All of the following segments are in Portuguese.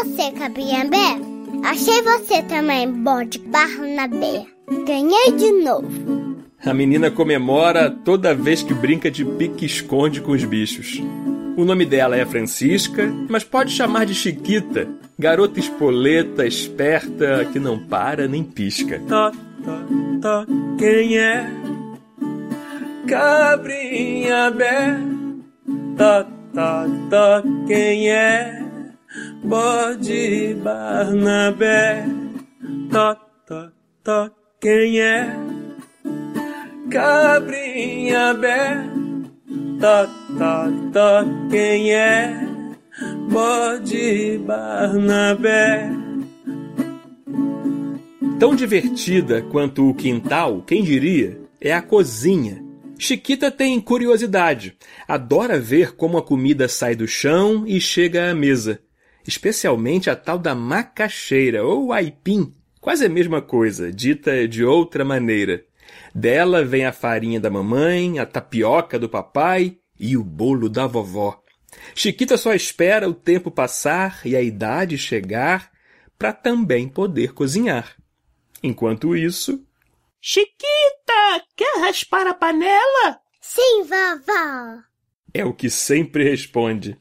Você, Cabriambé. Achei você também, bode Barnabé. Ganhei de novo. A menina comemora toda vez que brinca de pique-esconde com os bichos. O nome dela é Francisca, mas pode chamar de Chiquita, garota espoleta, esperta, que não para nem pisca. Tó, tó, tó, quem é? Cabrinha bé. Tó, tó, tó, quem é? Bode Barnabé. Tó, tó, tó, quem é? Cabrinha bé. Tó, tó, tó, quem é? Bode Barnabé. Tão divertida quanto o quintal, quem diria, é a cozinha. Chiquita tem curiosidade. Adora ver como a comida sai do chão e chega à mesa. Especialmente a tal da macaxeira ou aipim, quase a mesma coisa, dita de outra maneira. Dela vem a farinha da mamãe, a tapioca do papai e o bolo da vovó. Chiquita só espera o tempo passar e a idade chegar para também poder cozinhar. Enquanto isso, Chiquita, quer raspar a panela? Sim, vovó. é o que sempre responde.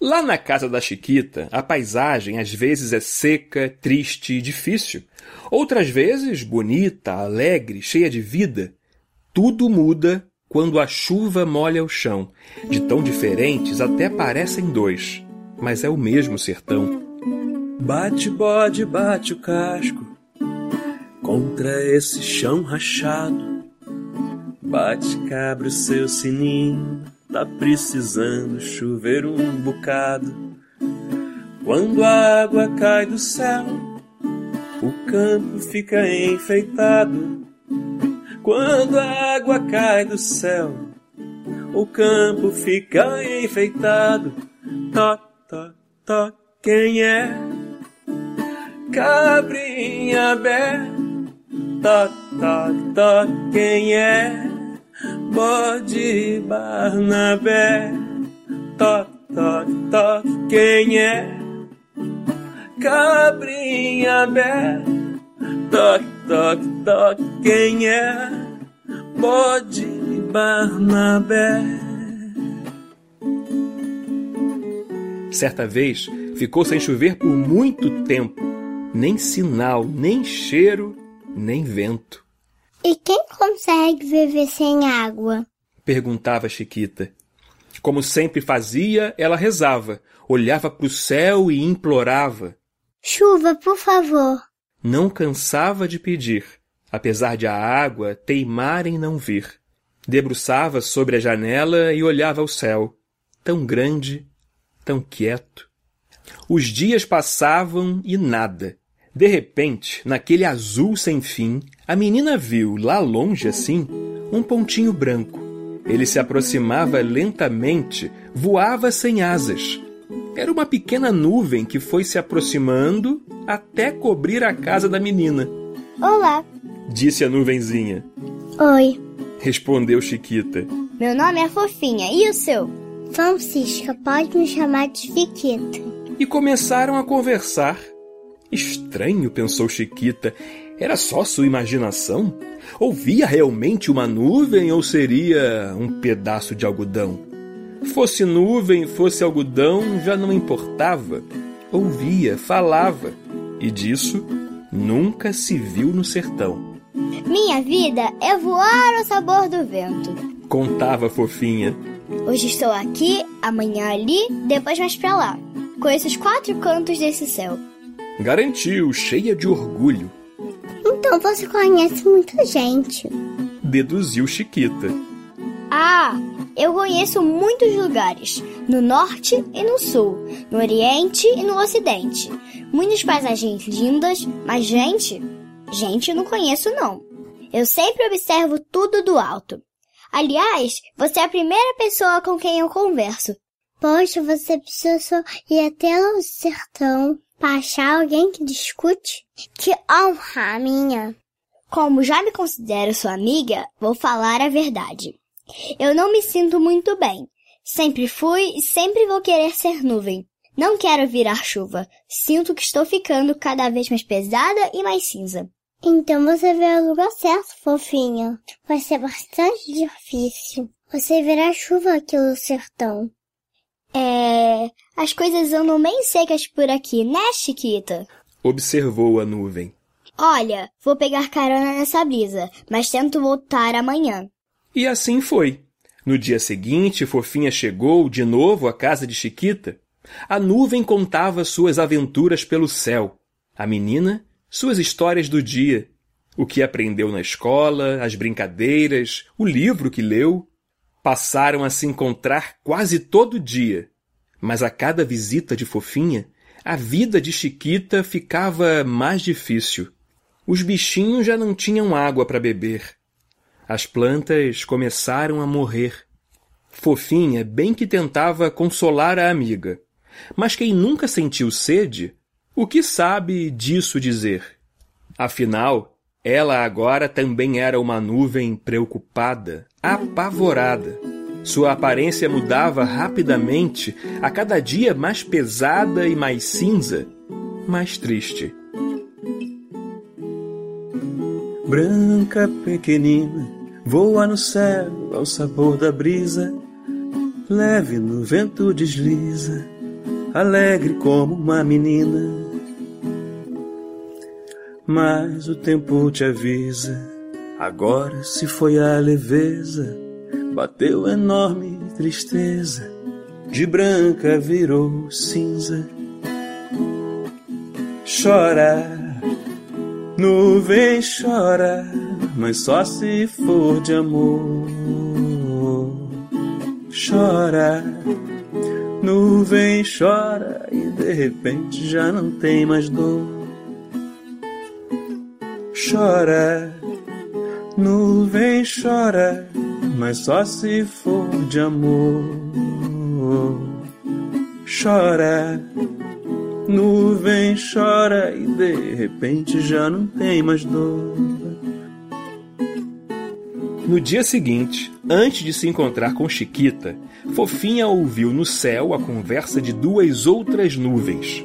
Lá na casa da Chiquita, a paisagem às vezes é seca, triste e difícil. Outras vezes, bonita, alegre, cheia de vida. Tudo muda quando a chuva molha o chão. De tão diferentes até parecem dois, mas é o mesmo sertão. Bate bode, bate o casco contra esse chão rachado. Bate cabra o seu sininho, tá precisando chover um bocado. Quando a água cai do céu, o campo fica enfeitado. Quando a água cai do céu, o campo fica enfeitado. Tó, tó, tó, quem é? Cabrinha bé. Tó, tó, tó, quem é? Bode Barnabé. Tó, tó, tó, quem é? Cabrinha bé. Toc, toc, toc, quem é? Bode Barnabé. Certa vez, ficou sem chover por muito tempo. Nem sinal, nem cheiro, nem vento. E quem consegue viver sem água? Perguntava Chiquita. Como sempre fazia, ela rezava, olhava para o céu e implorava. Chuva, por favor. Não cansava de pedir, apesar de a água teimar em não vir. Debruçava sobre a janela e olhava ao céu, tão grande, tão quieto. Os dias passavam e nada. De repente, naquele azul sem fim, a menina viu, lá longe assim, um pontinho branco. Ele se aproximava lentamente, voava sem asas. Era uma pequena nuvem que foi se aproximando até cobrir a casa da menina. Olá. Disse a nuvenzinha. Oi. Respondeu Chiquita. Meu nome é Fofinha, e o seu? Francisca, pode me chamar de Fiquita. E começaram a conversar. Estranho, pensou Chiquita. Era só sua imaginação? Ouvia realmente uma nuvem ou seria um pedaço de algodão? Fosse nuvem, fosse algodão, já não importava. Ouvia, falava. E disso nunca se viu no sertão. Minha vida é voar ao sabor do vento. Contava fofinha. Hoje estou aqui, amanhã ali, depois mais pra lá. Conheço os quatro cantos desse céu. Garantiu, cheia de orgulho. Então você conhece muita gente. Deduziu Chiquita. Ah, eu conheço muitos lugares, no norte e no sul, no oriente e no ocidente. Muitas paisagens lindas, mas gente, gente eu não conheço não. Eu sempre observo tudo do alto. Aliás, você é a primeira pessoa com quem eu converso. Poxa, você precisa ir até o sertão para achar alguém que discute? Que honra minha! Como já me considero sua amiga, vou falar a verdade. Eu não me sinto muito bem. Sempre fui e sempre vou querer ser nuvem. Não quero virar chuva. Sinto que estou ficando cada vez mais pesada e mais cinza. Então você veio ao lugar certo, fofinha. Vai ser bastante difícil. Você verá chuva aqui no sertão. É. As coisas andam bem secas por aqui, né, Chiquita? Observou a nuvem. Olha, vou pegar carona nessa brisa, mas tento voltar amanhã. E assim foi. No dia seguinte, Fofinha chegou de novo à casa de Chiquita. A nuvem contava suas aventuras pelo céu. A menina, suas histórias do dia. O que aprendeu na escola, as brincadeiras, o livro que leu. Passaram a se encontrar quase todo dia. Mas a cada visita de Fofinha, a vida de Chiquita ficava mais difícil. Os bichinhos já não tinham água para beber. As plantas começaram a morrer. Fofinha bem que tentava consolar a amiga. Mas quem nunca sentiu sede, o que sabe disso dizer? Afinal, ela agora também era uma nuvem preocupada, apavorada. Sua aparência mudava rapidamente, a cada dia mais pesada e mais cinza, mais triste. Branca pequenina, voa no céu ao sabor da brisa, leve no vento desliza, alegre como uma menina. Mas o tempo te avisa, agora se foi a leveza, bateu enorme tristeza, de branca virou cinza. Chora Nuvem chora, mas só se for de amor. Chora, nuvem chora e de repente já não tem mais dor. Chora, nuvem chora, mas só se for de amor. Chora Nuvem chora e de repente já não tem mais dor. No dia seguinte, antes de se encontrar com Chiquita, Fofinha ouviu no céu a conversa de duas outras nuvens.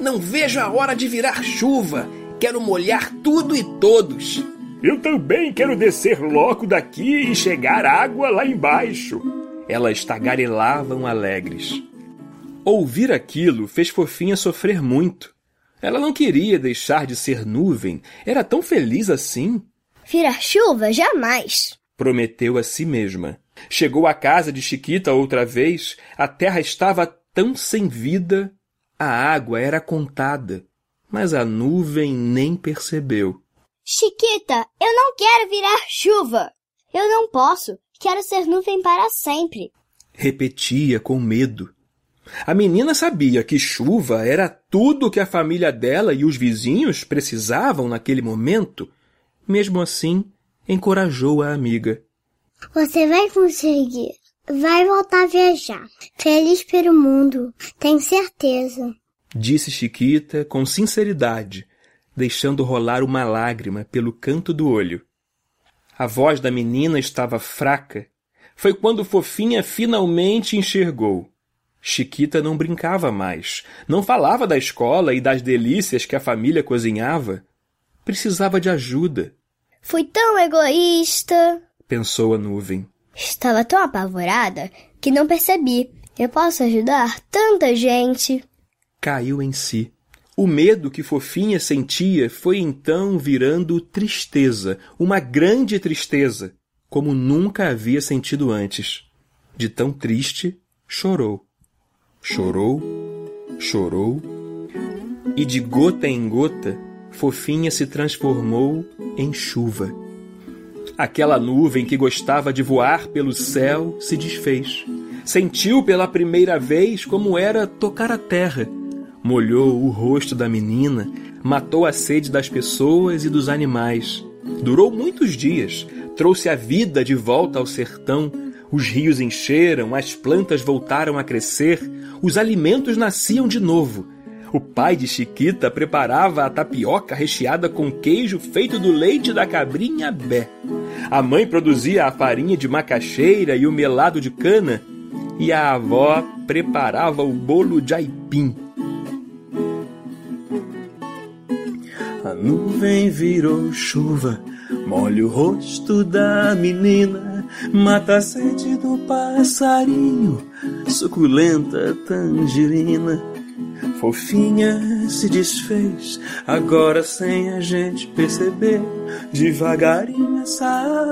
Não vejo a hora de virar chuva. Quero molhar tudo e todos. Eu também quero descer logo daqui e chegar água lá embaixo. Elas tagarelavam alegres. Ouvir aquilo fez Fofinha sofrer muito. Ela não queria deixar de ser nuvem. Era tão feliz assim. Virar chuva? Jamais! Prometeu a si mesma. Chegou à casa de Chiquita outra vez. A terra estava tão sem vida. A água era contada. Mas a nuvem nem percebeu. Chiquita, eu não quero virar chuva! Eu não posso. Quero ser nuvem para sempre. Repetia com medo. A menina sabia que chuva era tudo que a família dela e os vizinhos precisavam naquele momento. Mesmo assim, encorajou a amiga. Você vai conseguir. Vai voltar a viajar. Feliz pelo mundo. Tenho certeza. Disse Chiquita com sinceridade, deixando rolar uma lágrima pelo canto do olho. A voz da menina estava fraca. Foi quando Fofinha finalmente enxergou. Chiquita não brincava mais, não falava da escola e das delícias que a família cozinhava. Precisava de ajuda. Fui tão egoísta, pensou a nuvem. Estava tão apavorada que não percebi. Eu posso ajudar tanta gente. Caiu em si. O medo que Fofinha sentia foi então virando tristeza, uma grande tristeza, como nunca havia sentido antes. De tão triste, chorou. Chorou, chorou, e de gota em gota, Fofinha se transformou em chuva. Aquela nuvem que gostava de voar pelo céu se desfez. Sentiu pela primeira vez como era tocar a terra. Molhou o rosto da menina, matou a sede das pessoas e dos animais. Durou muitos dias, trouxe a vida de volta ao sertão. Os rios encheram, as plantas voltaram a crescer, os alimentos nasciam de novo. O pai de Chiquita preparava a tapioca recheada com queijo feito do leite da cabrinha Bé. A mãe produzia a farinha de macaxeira e o melado de cana, e a avó preparava o bolo de aipim. Nuvem virou chuva, molha o rosto da menina, mata a sede do passarinho, suculenta tangerina. Fofinha se desfez, agora sem a gente perceber. Devagarinho essa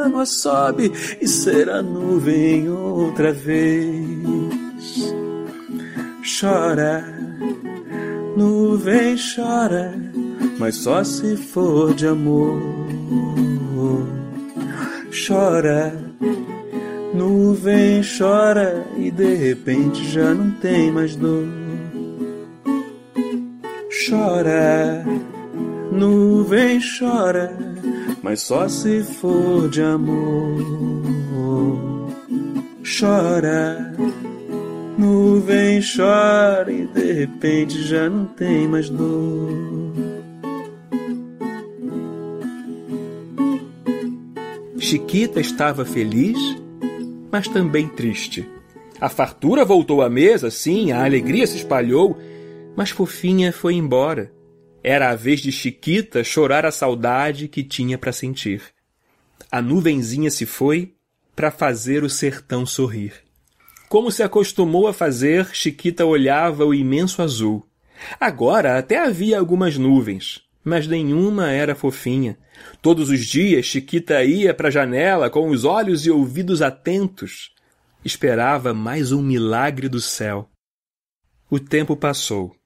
água sobe e será nuvem outra vez. Chora, nuvem chora, mas só se for de amor. Chora, nuvem chora e de repente já não tem mais dor. Chora, nuvem chora, mas só se for de amor. Chora, nuvem chora e de repente já não tem mais dor. Chiquita estava feliz, mas também triste. A fartura voltou à mesa, sim, a alegria se espalhou, mas Fofinha foi embora. Era a vez de Chiquita chorar a saudade que tinha para sentir. A nuvenzinha se foi para fazer o sertão sorrir. Como se acostumou a fazer, Chiquita olhava o imenso azul. Agora até havia algumas nuvens, mas nenhuma era fofinha. Todos os dias Chiquita ia para a janela com os olhos e ouvidos atentos. Esperava mais um milagre do céu. O tempo passou.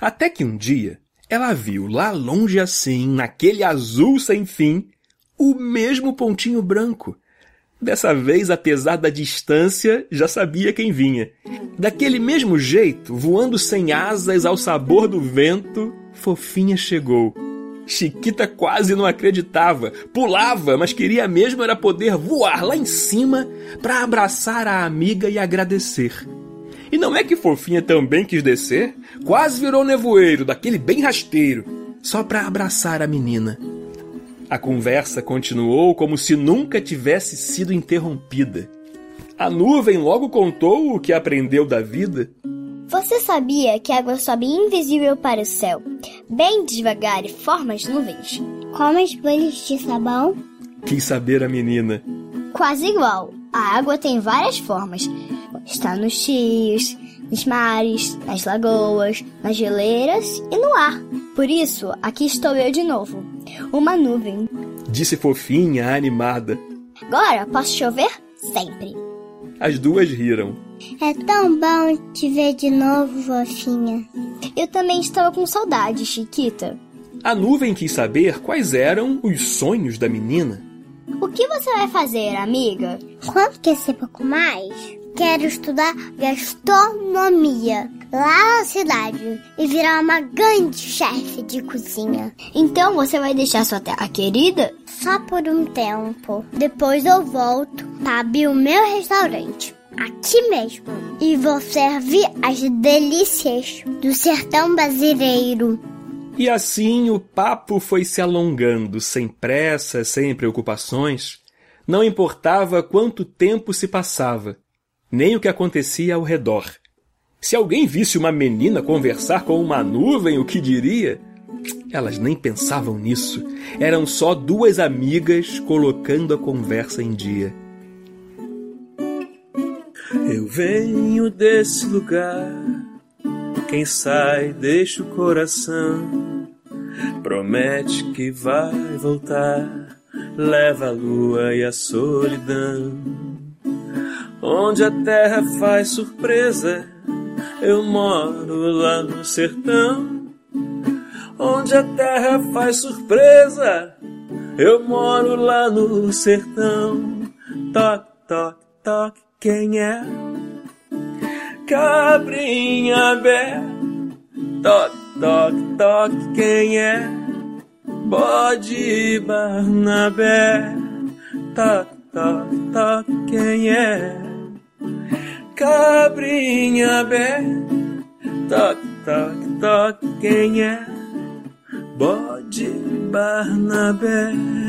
Até que um dia ela viu lá longe assim, naquele azul sem fim, o mesmo pontinho branco. Dessa vez, apesar da distância, já sabia quem vinha. Daquele mesmo jeito, voando sem asas ao sabor do vento, Fofinha chegou. Chiquita quase não acreditava, pulava, mas queria mesmo era poder voar lá em cima para abraçar a amiga e agradecer. E não é que Fofinha também quis descer? Quase virou nevoeiro, daquele bem rasteiro, só para abraçar a menina. A conversa continuou como se nunca tivesse sido interrompida. A nuvem logo contou o que aprendeu da vida. Você sabia que a água sobe invisível para o céu, bem devagar e forma as nuvens? Como as bolhas de sabão? Quis saber a menina. Quase igual. A água tem várias formas. Está nos rios, nos mares, nas lagoas, nas geleiras e no ar. Por isso, aqui estou eu de novo. Uma nuvem. Disse fofinha, animada. Agora posso chover sempre. As duas riram. É tão bom te ver de novo, fofinha. Eu também estava com saudade, Chiquita. A nuvem quis saber quais eram os sonhos da menina. O que você vai fazer, amiga? Quando quer ser pouco mais, quero estudar gastronomia lá na cidade e virar uma grande chefe de cozinha. Então você vai deixar sua terra querida? Só por um tempo. Depois eu volto para abrir o meu restaurante. Aqui mesmo. E vou servir as delícias do sertão brasileiro. E assim o papo foi se alongando, sem pressa, sem preocupações. Não importava quanto tempo se passava, nem o que acontecia ao redor. Se alguém visse uma menina conversar com uma nuvem, o que diria? Elas nem pensavam nisso. Eram só duas amigas colocando a conversa em dia. Eu venho desse lugar. Quem sai deixa o coração. Promete que vai voltar. Leva a lua e a solidão. Onde a terra faz surpresa. Eu moro lá no sertão. Onde a terra faz surpresa. Eu moro lá no sertão. Toque, toque, toque, quem é? Cabrinha bé. Toque, toque, toque, quem é? Bode Barnabé. Toque, toque, toque, quem é? Cabrinha bé. Toque, toque, toque, quem é? Bode Barnabé.